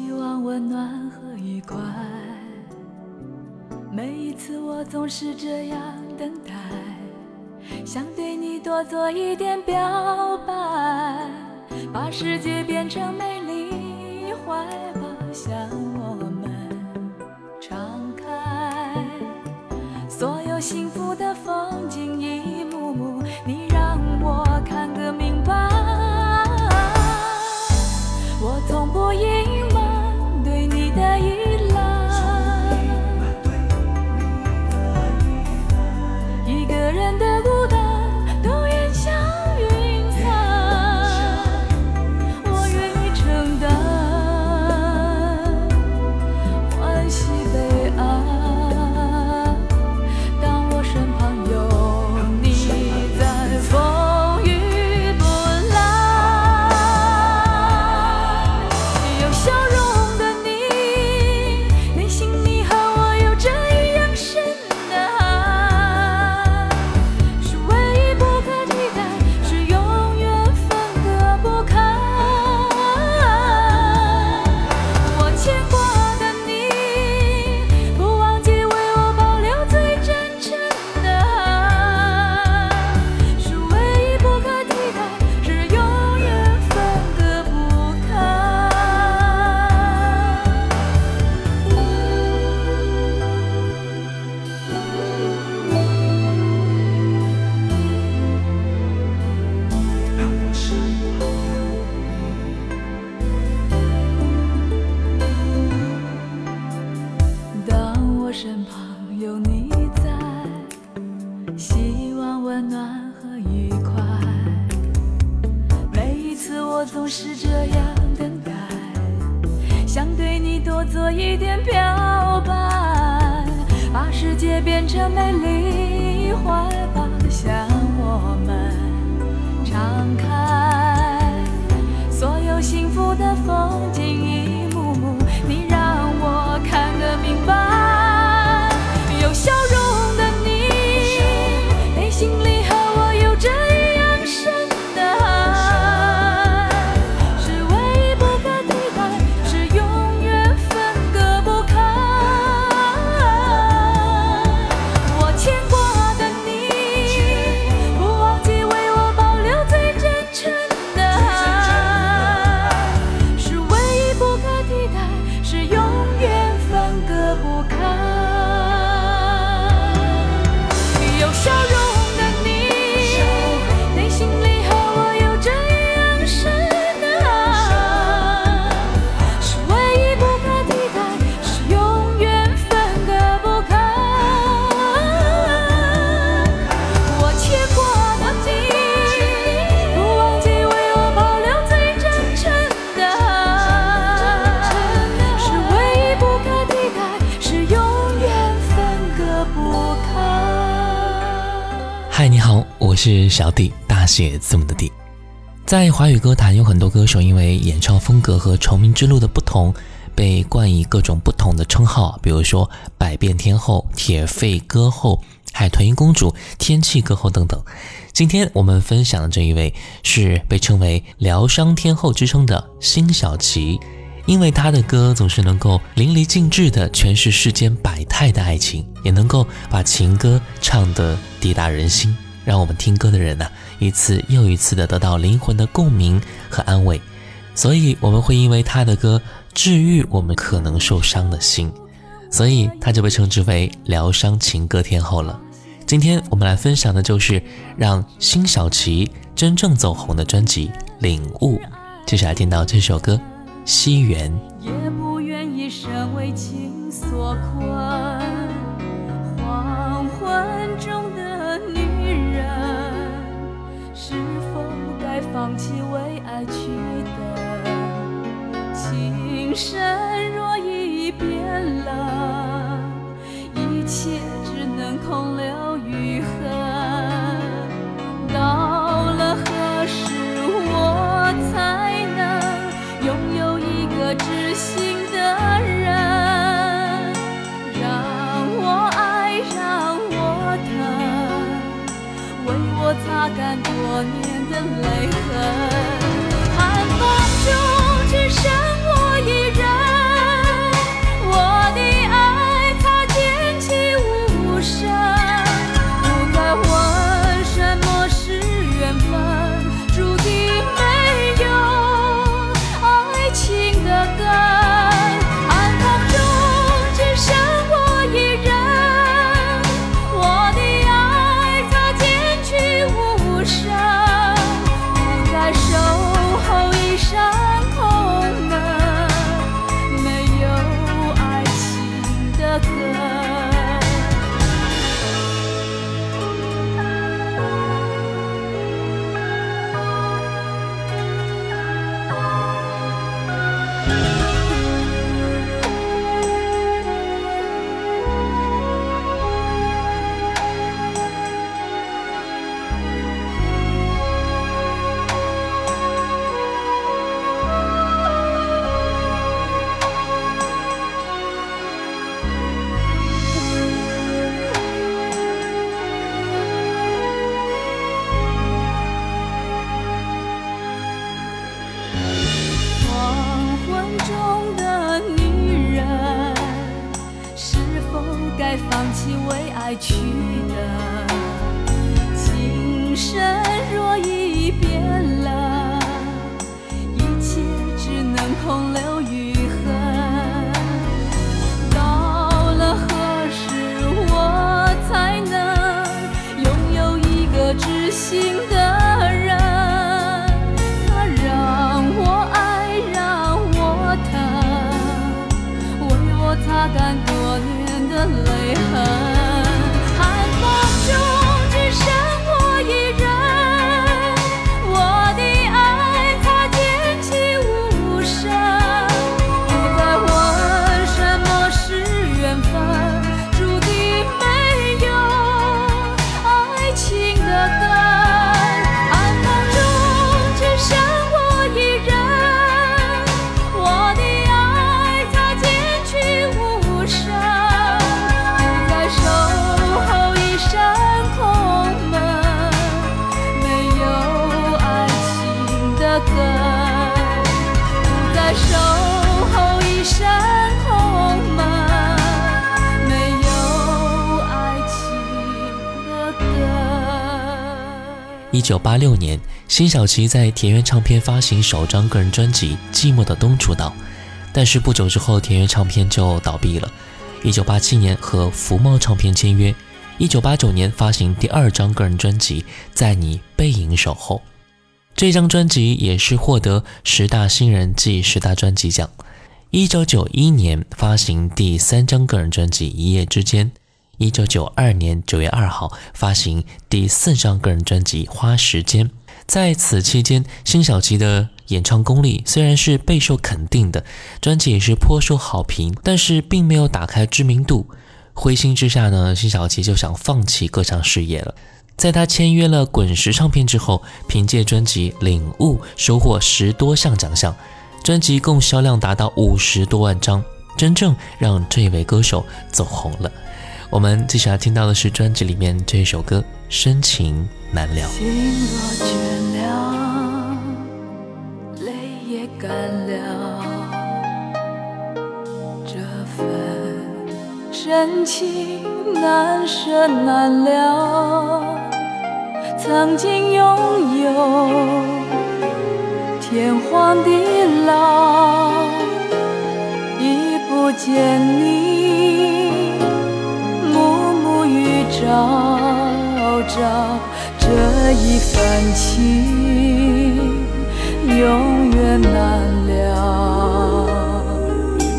希望温暖和愉快。每一次我总是这样等待，想对你多做一点表白，把世界变成美丽怀抱，向小弟，大写字母的弟。在华语歌坛，有很多歌手因为演唱风格和成名之路的不同，被冠以各种不同的称号，比如说百变天后、铁肺歌后、海豚音公主、天气歌后等等。今天我们分享的这一位是被称为疗伤天后之称的辛晓琪。因为她的歌总是能够淋漓尽致地诠释世间百态的爱情，也能够把情歌唱得抵达人心，让我们听歌的人呢一次又一次的得到灵魂的共鸣和安慰。所以我们会因为他的歌治愈我们可能受伤的心，所以他就被称之为疗伤情歌天后了。今天我们来分享的就是让辛晓琪真正走红的专辑《领悟》，接下来听到这首歌《西园》。也不愿一生为情所困，黄昏中的，是否该放弃为爱去等？情深若已变冷，一切干多年的泪痕。寒风中只剩心。一九八六年，辛晓琪在田园唱片发行首张个人专辑《寂寞的冬》出道，但是不久之后，田园唱片就倒闭了。一九八七年和福茂唱片签约，一九八九年发行第二张个人专辑《在你背影守候》，这张专辑也是获得十大新人暨十大专辑奖。一九九一年发行第三张个人专辑《一夜之间》。一九九二年九月二号发行第四张个人专辑《花时间》。在此期间，辛晓琪的演唱功力虽然是备受肯定的，专辑也是颇受好评，但是并没有打开知名度。灰心之下呢，辛晓琪就想放弃歌唱事业了。在他签约了滚石唱片之后，凭借专辑《领悟》收获十多项奖项，专辑共销量达到五十多万张，真正让这位歌手走红了。我们接下来听到的是专辑里面这一首歌《深情难了》。心若倦了，泪也干了，这份深情难舍难了。曾经拥有，天荒地老，已不见你。与朝朝，这一份情永远难了，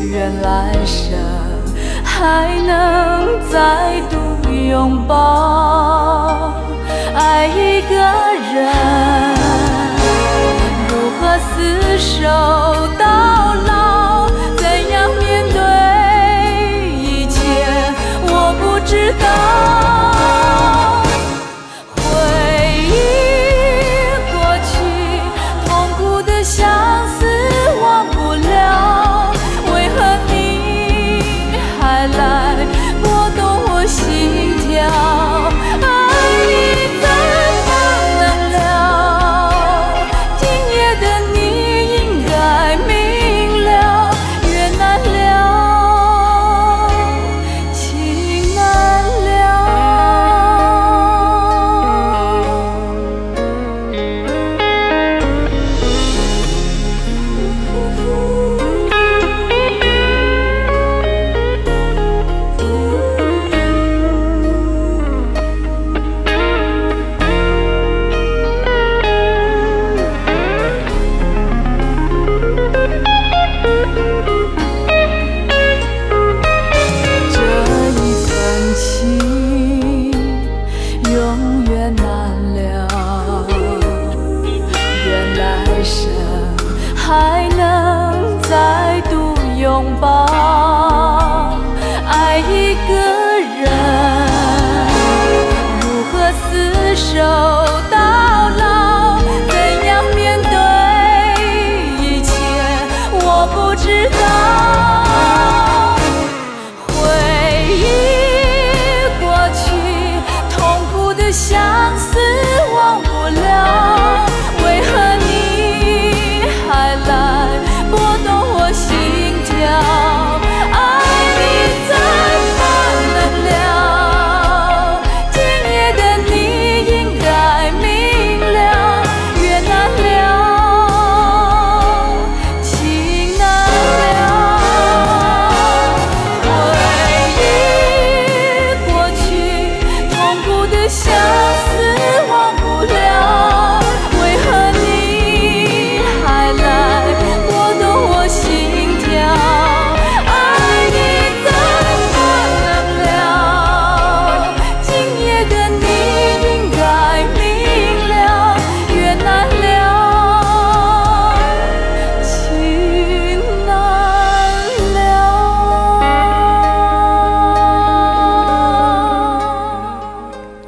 愿来生。还能再度拥抱爱一个人，如何厮守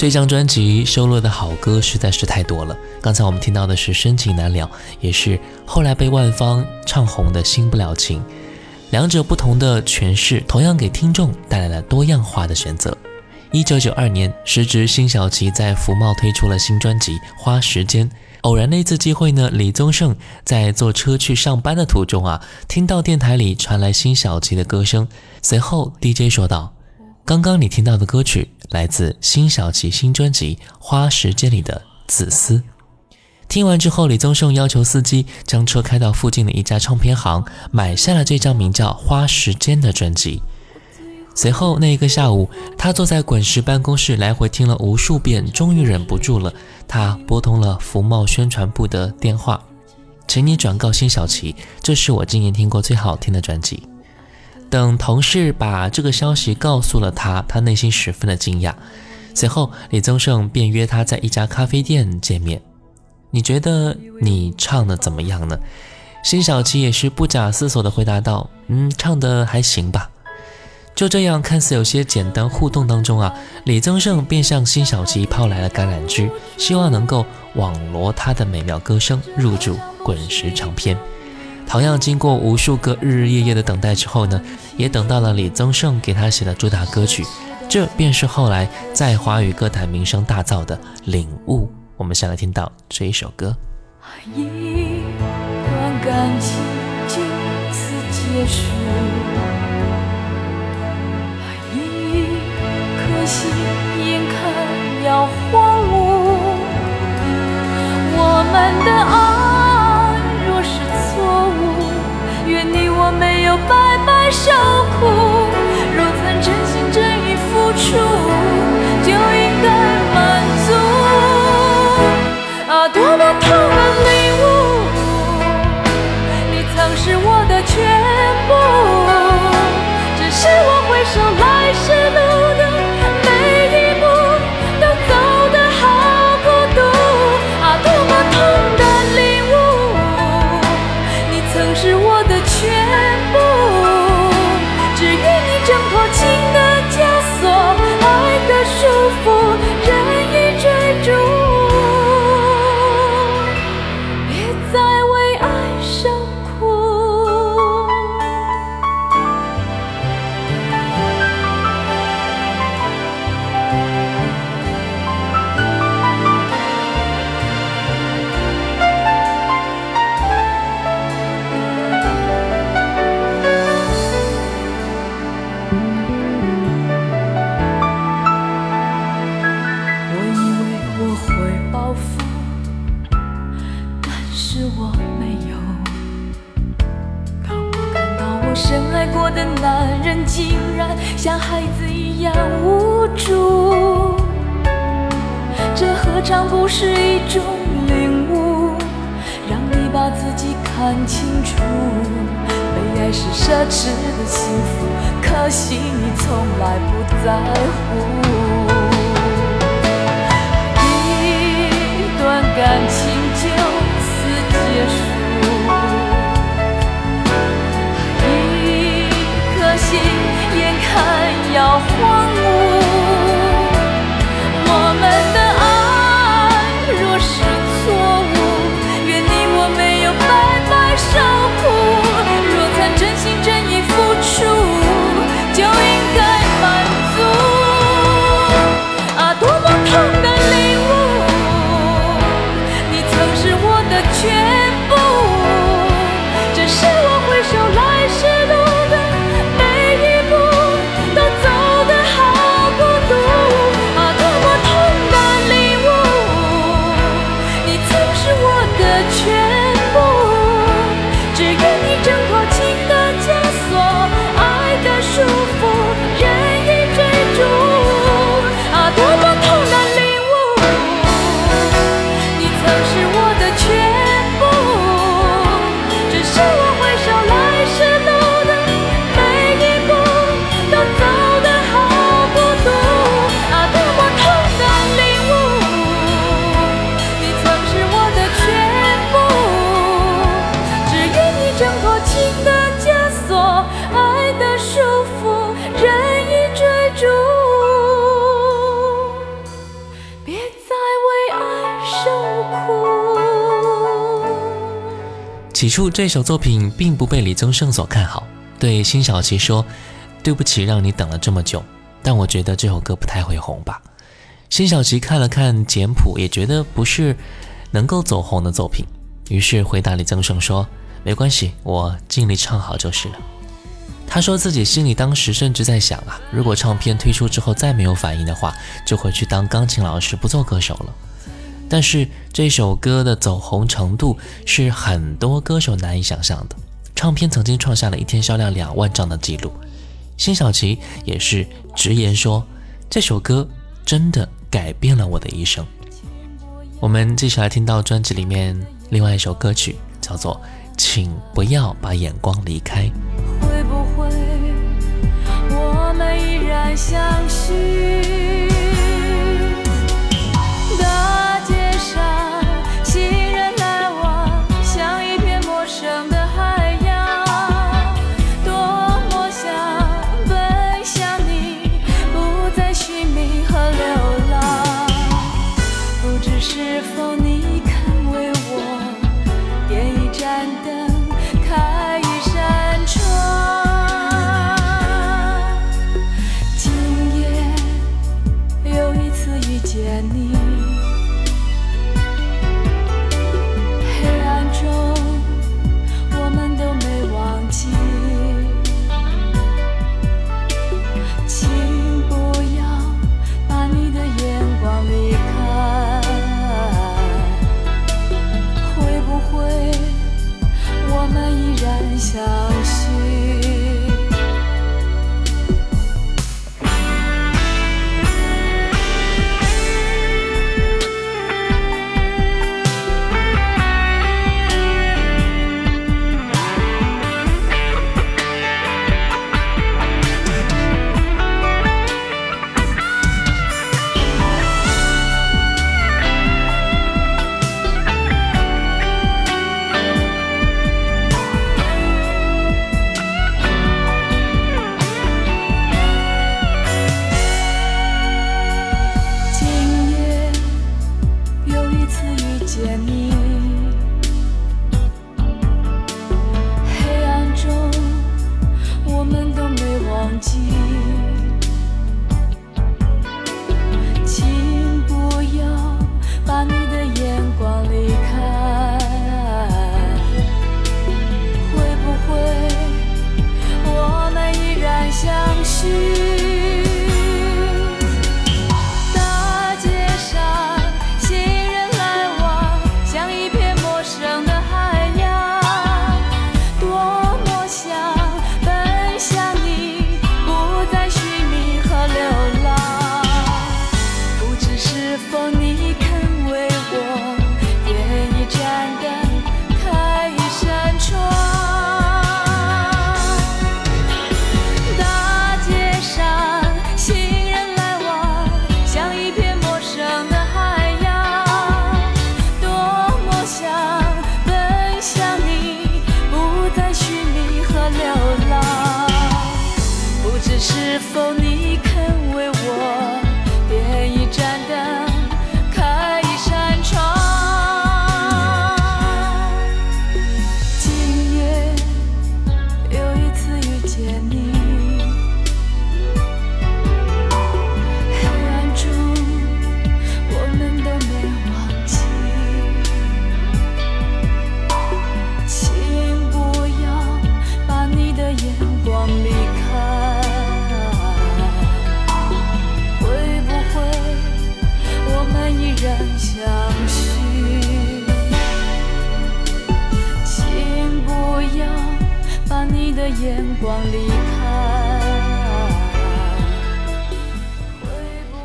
这张专辑收录的好歌实在是太多了。刚才我们听到的是《深情难了》，也是后来被万芳唱红的《新不了情》。两者不同的诠释，同样给听众带来了多样化的选择。一九九二年，时值辛晓琪在福茂推出了新专辑《花时间》。偶然的一次机会呢，李宗盛在坐车去上班的途中啊，听到电台里传来辛晓琪的歌声。随后 DJ 说道：“刚刚你听到的歌曲。”来自辛晓琪新专辑《花时间》里的《自私》。听完之后，李宗盛要求司机将车开到附近的一家唱片行，买下了这张名叫《花时间》的专辑。随后那一个下午，他坐在滚石办公室来回听了无数遍，终于忍不住了，他拨通了福茂宣传部的电话，请你转告辛晓琪，这是我今年听过最好听的专辑。等同事把这个消息告诉了他，他内心十分的惊讶。随后，李宗盛便约他在一家咖啡店见面。你觉得你唱的怎么样呢？辛晓琪也是不假思索地回答道：“嗯，唱的还行吧。”就这样，看似有些简单互动当中啊，李宗盛便向辛晓琪抛来了橄榄枝，希望能够网罗他的美妙歌声入驻滚石唱片。同样经过无数个日日夜夜的等待之后呢，也等到了李宗盛给他写的主打歌曲，这便是后来在华语歌坛名声大噪的《领悟》。我们先来听到这一首歌。一段感情就此结束，一真心眼看要荒芜。我们的爱有白白受苦。若曾真心真意付出，就应该满足。啊，多么痛的起初这首作品并不被李宗盛所看好，对辛晓琪说：“对不起，让你等了这么久。”但我觉得这首歌不太会红吧。辛晓琪看了看简谱，也觉得不是能够走红的作品，于是回答李宗盛说：“没关系，我尽力唱好就是了。”他说自己心里当时甚至在想啊，如果唱片推出之后再没有反应的话，就回去当钢琴老师，不做歌手了。但是这首歌的走红程度是很多歌手难以想象的。唱片曾经创下了一天销量两万张的记录。辛晓琪也是直言说，这首歌真的改变了我的一生。我们继续来听到专辑里面另外一首歌曲，叫做《请不要把眼光离开》。会不会我们依然相许？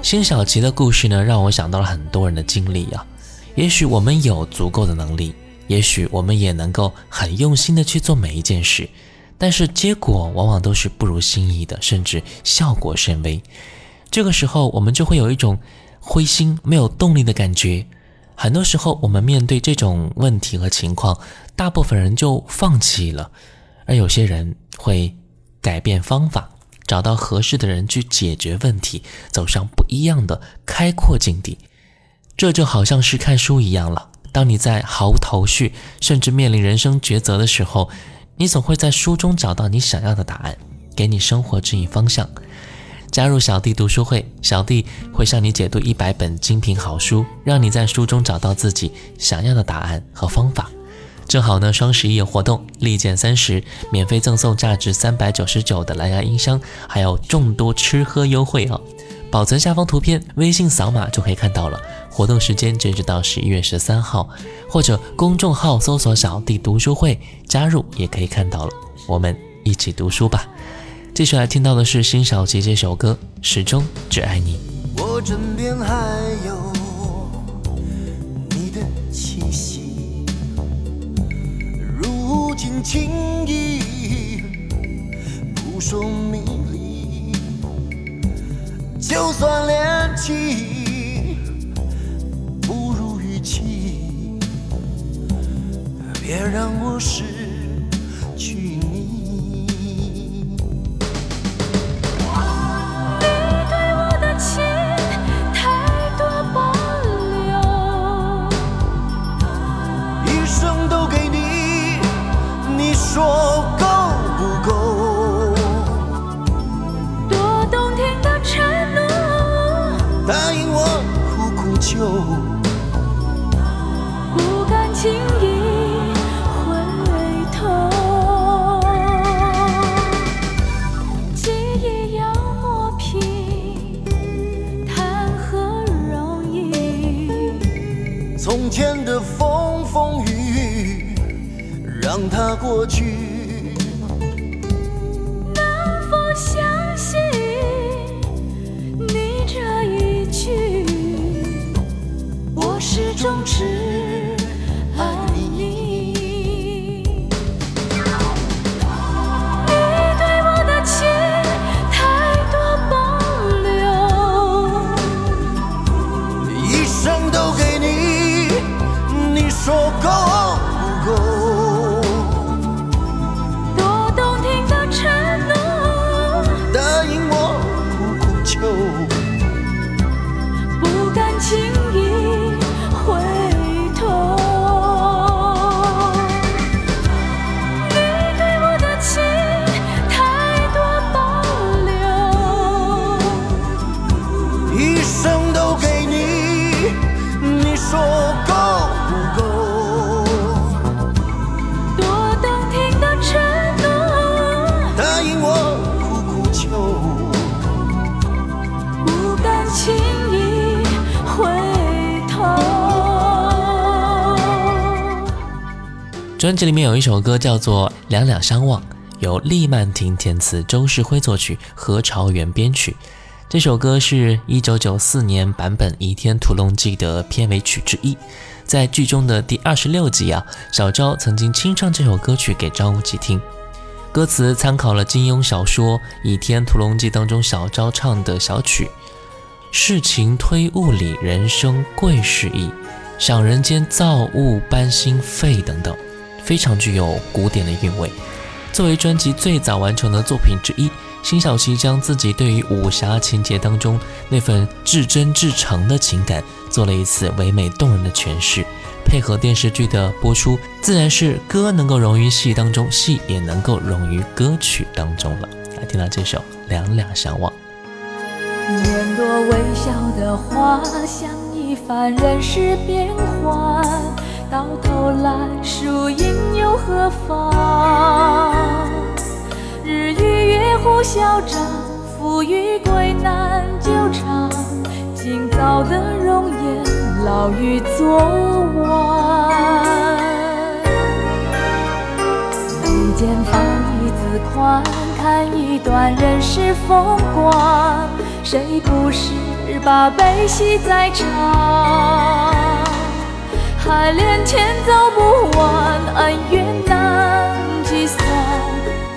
辛晓琪的故事呢，让我想到了很多人的经历啊。也许我们有足够的能力，也许我们也能够很用心的去做每一件事，但是结果往往都是不如心意的，甚至效果甚微。这个时候，我们就会有一种灰心、没有动力的感觉。很多时候，我们面对这种问题和情况，大部分人就放弃了，而有些人会改变方法，找到合适的人去解决问题，走上不一样的开阔境地。这就好像是看书一样了。当你在毫无头绪，甚至面临人生抉择的时候，你总会在书中找到你想要的答案，给你生活指引方向。加入小弟读书会，小弟会向你解读一百本精品好书，让你在书中找到自己想要的答案和方法。正好呢，双十一有活动，立减三十，免费赠送价值三百九十九的蓝牙音箱，还有众多吃喝优惠哦。保存下方图片，微信扫码就可以看到了。活动时间截止到十一月十三号，或者公众号搜索“小弟读书会”，加入也可以看到了。我们一起读书吧。接下来听到的是辛晓琪这首歌《始终只爱你》。我枕边还有你的气息，如今轻易扑朔迷离，就算恋情不如预期，别让我失让辑里面有一首歌叫做《两两相望》，由厉曼婷填词，周世辉作曲，何朝元编曲。这首歌是一九九四年版本《倚天屠龙记》的片尾曲之一。在剧中的第二十六集啊，小昭曾经清唱这首歌曲给张无忌听。歌词参考了金庸小说《倚天屠龙记》当中小昭唱的小曲。世情推物理，人生贵是义，想人间造物般心肺等等，非常具有古典的韵味。作为专辑最早完成的作品之一，辛晓琪将自己对于武侠情节当中那份至真至诚的情感做了一次唯美动人的诠释，配合电视剧的播出，自然是歌能够融于戏当中，戏也能够融于歌曲当中了。来听到这首《两两相望》。年多微笑的花，像一番人世变幻，到头来输赢又何妨？日与月互消长，富与贵难久长。今早的容颜，老于昨晚。眉间放一字宽，看一段人世风光。谁不是把悲喜在尝？海连天走不完，恩怨难计算。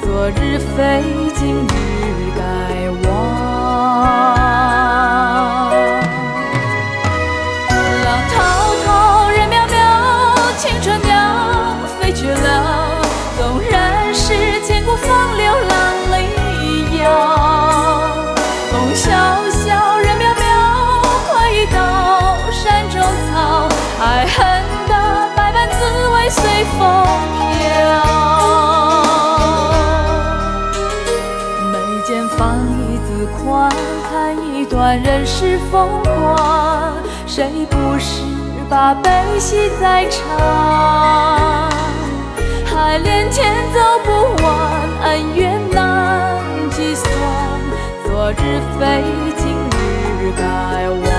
昨日非，今日该忘。谁不是把悲喜在尝？海连天走不完，恩怨难计算。昨日非，今日该忘。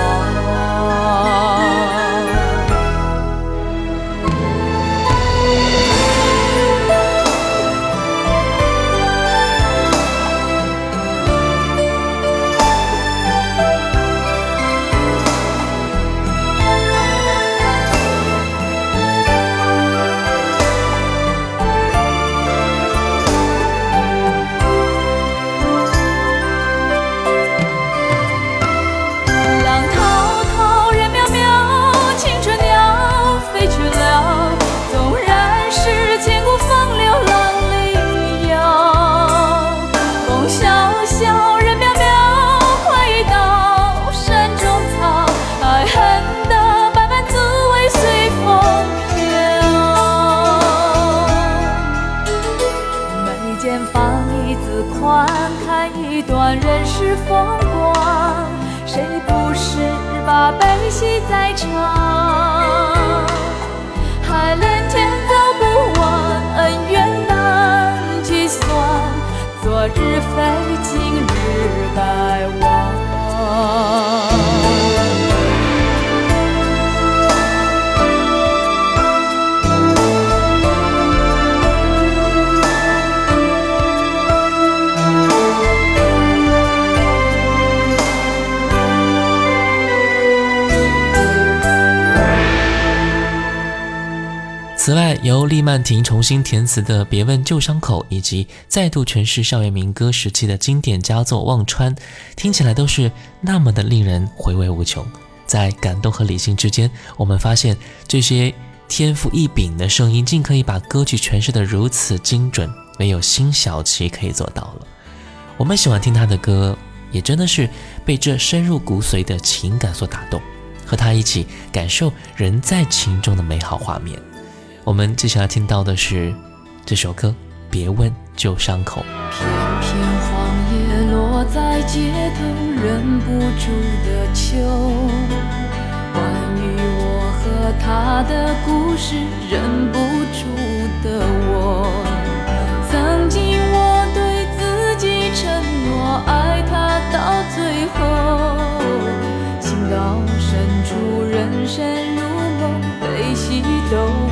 此外，由厉曼婷重新填词的《别问旧伤口》，以及再度诠释校园民歌时期的经典佳作《忘川》，听起来都是那么的令人回味无穷。在感动和理性之间，我们发现这些天赋异禀的声音，竟可以把歌曲诠释得如此精准，唯有辛晓琪可以做到了。我们喜欢听她的歌，也真的是被这深入骨髓的情感所打动，和她一起感受人在情中的美好画面。我们接下来听到的是这首歌《别问旧伤口》。片片黄叶落在街头，忍不住的秋。关于我和他的故事，忍不住的我。曾经我对自己承诺，爱他到最后。情到深处，人生如梦，悲喜都。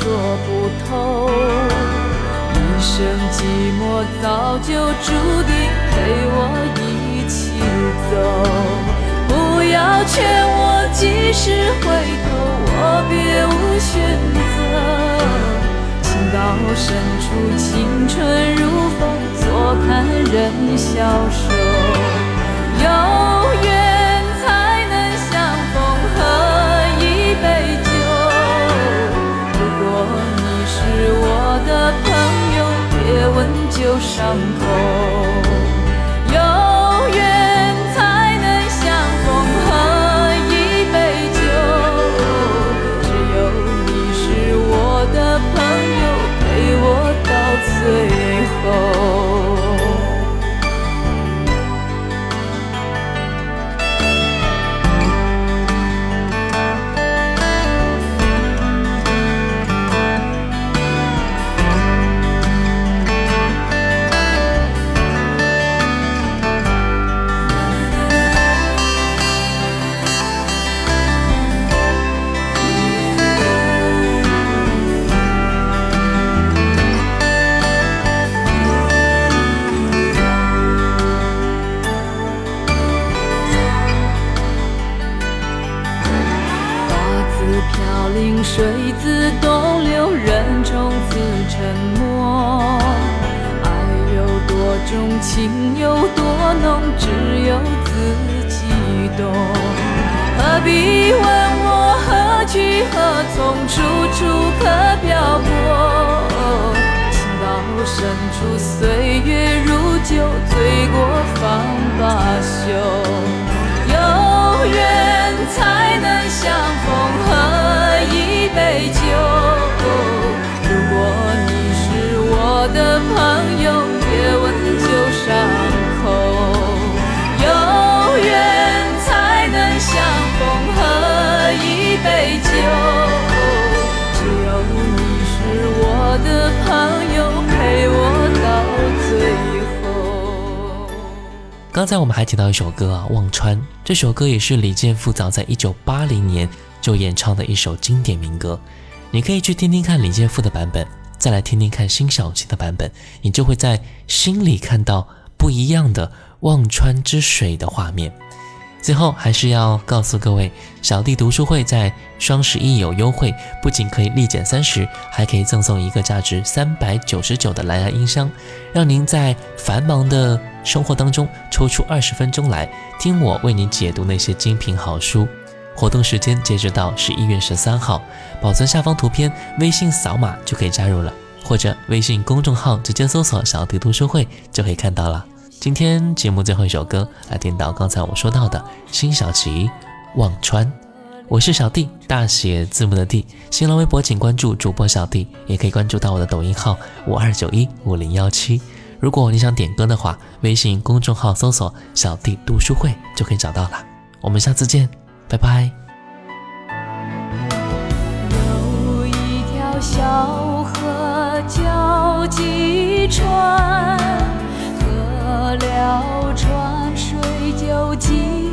说不透。一生寂寞早就注定陪我一起走，不要劝我及时回头，我别无选择。情到深处，青春如风，坐看人消瘦。有有伤口，刚才我们还提到一首歌啊，《忘川》这首歌也是李健复早在一九八零年就演唱的一首经典民歌。你可以去听听看李健复的版本，再来听听看辛晓琪的版本，你就会在心里看到不一样的忘川之水的画面。最后还是要告诉各位，小弟读书会在双十一有优惠，不仅可以立减三十，还可以赠送一个价值三百九十九的蓝牙音箱，让您在繁忙的生活当中抽出二十分钟来听我为您解读那些精品好书。活动时间截止到十一月十三号，保存下方图片，微信扫码就可以加入了，或者微信公众号直接搜索“小弟读书会”就可以看到了。今天节目最后一首歌，来听到刚才我说到的辛晓琪《忘川》。我是小弟，大写字母的弟。新浪微博请关注主播小弟，也可以关注到我的抖音号五二九一五零幺七。如果你想点歌的话，微信公众号搜索“小弟读书会”就可以找到了。我们下次见，拜拜。有一条小河叫济川。过了，川水就急。